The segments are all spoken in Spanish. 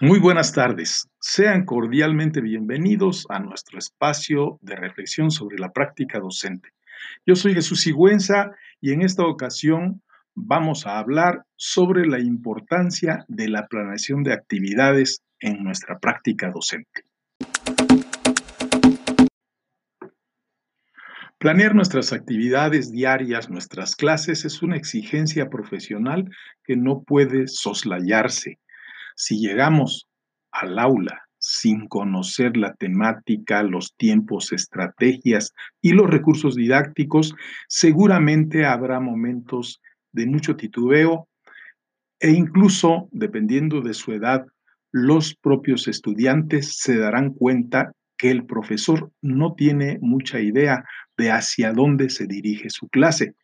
Muy buenas tardes. Sean cordialmente bienvenidos a nuestro espacio de reflexión sobre la práctica docente. Yo soy Jesús Sigüenza y en esta ocasión vamos a hablar sobre la importancia de la planeación de actividades en nuestra práctica docente. Planear nuestras actividades diarias, nuestras clases, es una exigencia profesional que no puede soslayarse si llegamos al aula sin conocer la temática, los tiempos, estrategias y los recursos didácticos, seguramente habrá momentos de mucho titubeo e incluso, dependiendo de su edad, los propios estudiantes se darán cuenta que el profesor no tiene mucha idea de hacia dónde se dirige su clase.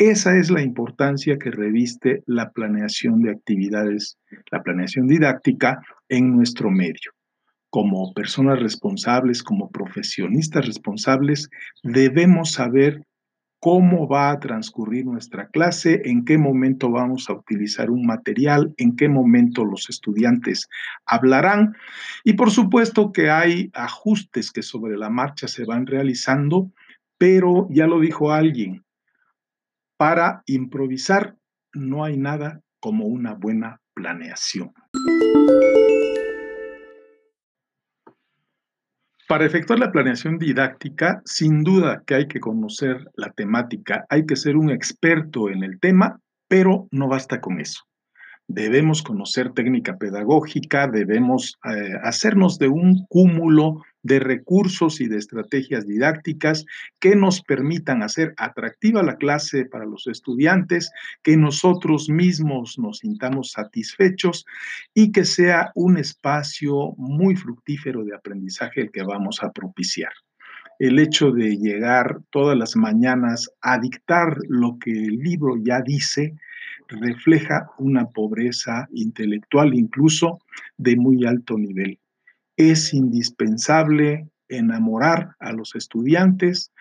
Esa es la importancia que reviste la planeación de actividades, la planeación didáctica en nuestro medio. Como personas responsables, como profesionistas responsables, debemos saber cómo va a transcurrir nuestra clase, en qué momento vamos a utilizar un material, en qué momento los estudiantes hablarán. Y por supuesto que hay ajustes que sobre la marcha se van realizando, pero ya lo dijo alguien, para improvisar no hay nada como una buena planeación. Para efectuar la planeación didáctica, sin duda que hay que conocer la temática, hay que ser un experto en el tema, pero no basta con eso debemos conocer técnica pedagógica, debemos eh, hacernos de un cúmulo de recursos y de estrategias didácticas que nos permitan hacer atractiva la clase para los estudiantes, que nosotros mismos nos sintamos satisfechos y que sea un espacio muy fructífero de aprendizaje el que vamos a propiciar el hecho de llegar todas las mañanas a dictar lo que el libro ya dice, refleja una pobreza intelectual incluso de muy alto nivel. Es indispensable enamorar a los estudiantes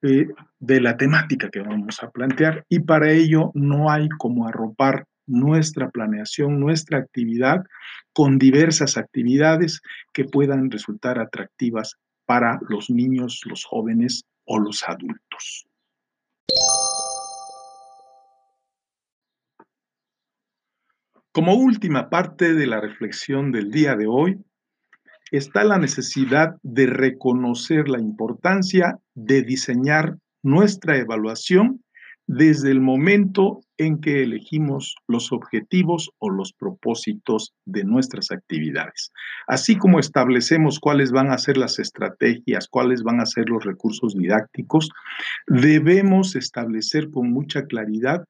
eh, de la temática que vamos a plantear y para ello no hay como arropar nuestra planeación, nuestra actividad con diversas actividades que puedan resultar atractivas para los niños, los jóvenes o los adultos. Como última parte de la reflexión del día de hoy, está la necesidad de reconocer la importancia de diseñar nuestra evaluación desde el momento en que elegimos los objetivos o los propósitos de nuestras actividades, así como establecemos cuáles van a ser las estrategias, cuáles van a ser los recursos didácticos, debemos establecer con mucha claridad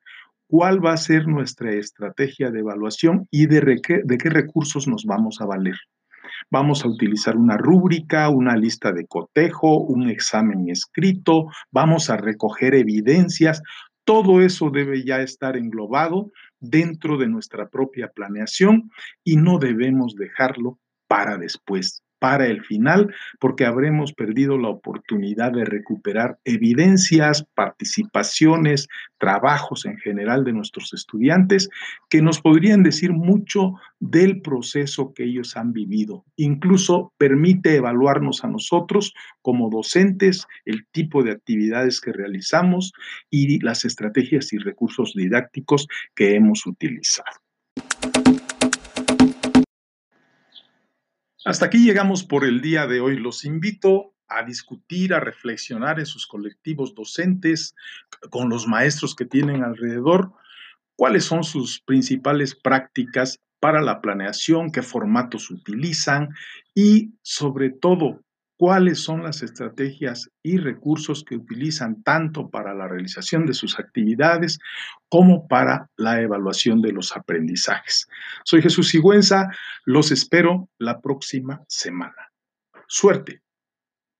cuál va a ser nuestra estrategia de evaluación y de, qué, recursos nos vamos a valer. Vamos a utilizar una rúbrica, una lista de cotejo, un examen escrito, vamos a recoger evidencias. Todo eso debe ya estar englobado dentro de nuestra propia planeación y no debemos dejarlo para después para el final, porque habremos perdido la oportunidad de recuperar evidencias, participaciones, trabajos en general de nuestros estudiantes que nos podrían decir mucho del proceso que ellos han vivido. Incluso permite evaluarnos a nosotros como docentes el tipo de actividades que realizamos y las estrategias y recursos didácticos que hemos utilizado. Hasta aquí llegamos por el día de hoy. Los invito a discutir, a reflexionar en sus colectivos docentes, con los maestros que tienen alrededor, cuáles son sus principales prácticas para la planeación, qué formatos utilizan y sobre todo cuáles son las estrategias y recursos que utilizan tanto para la realización de sus actividades como para la evaluación de los aprendizajes. Soy Jesús Sigüenza, los espero la próxima semana. Suerte.